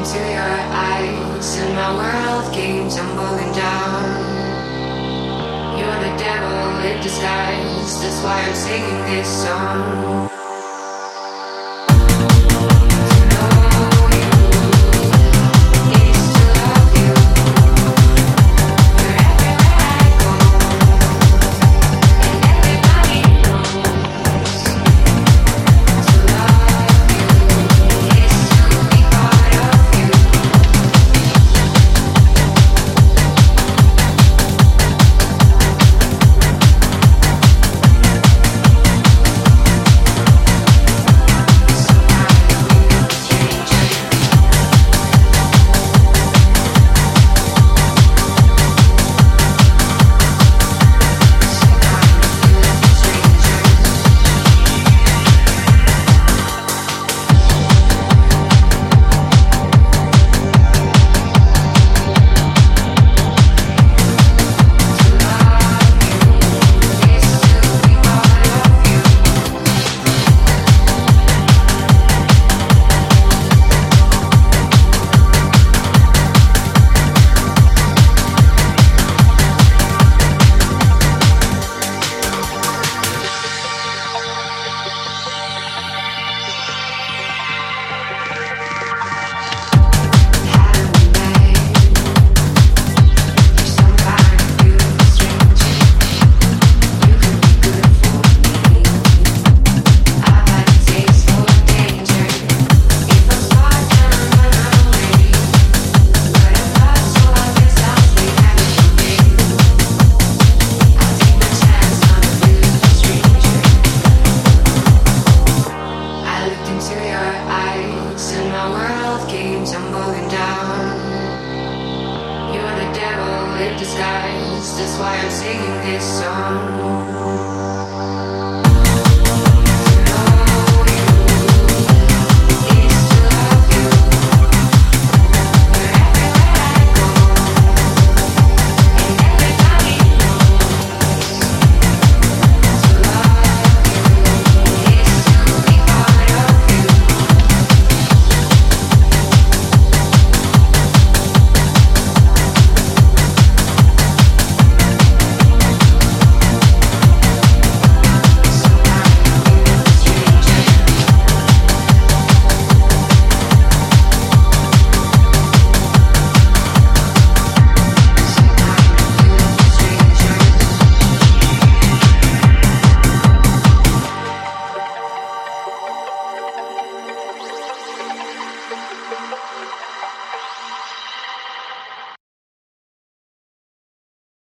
into your eyes and my world came tumbling down. You're the devil in disguise, that's why I'm singing this song. Disguise. That's why I'm singing this song.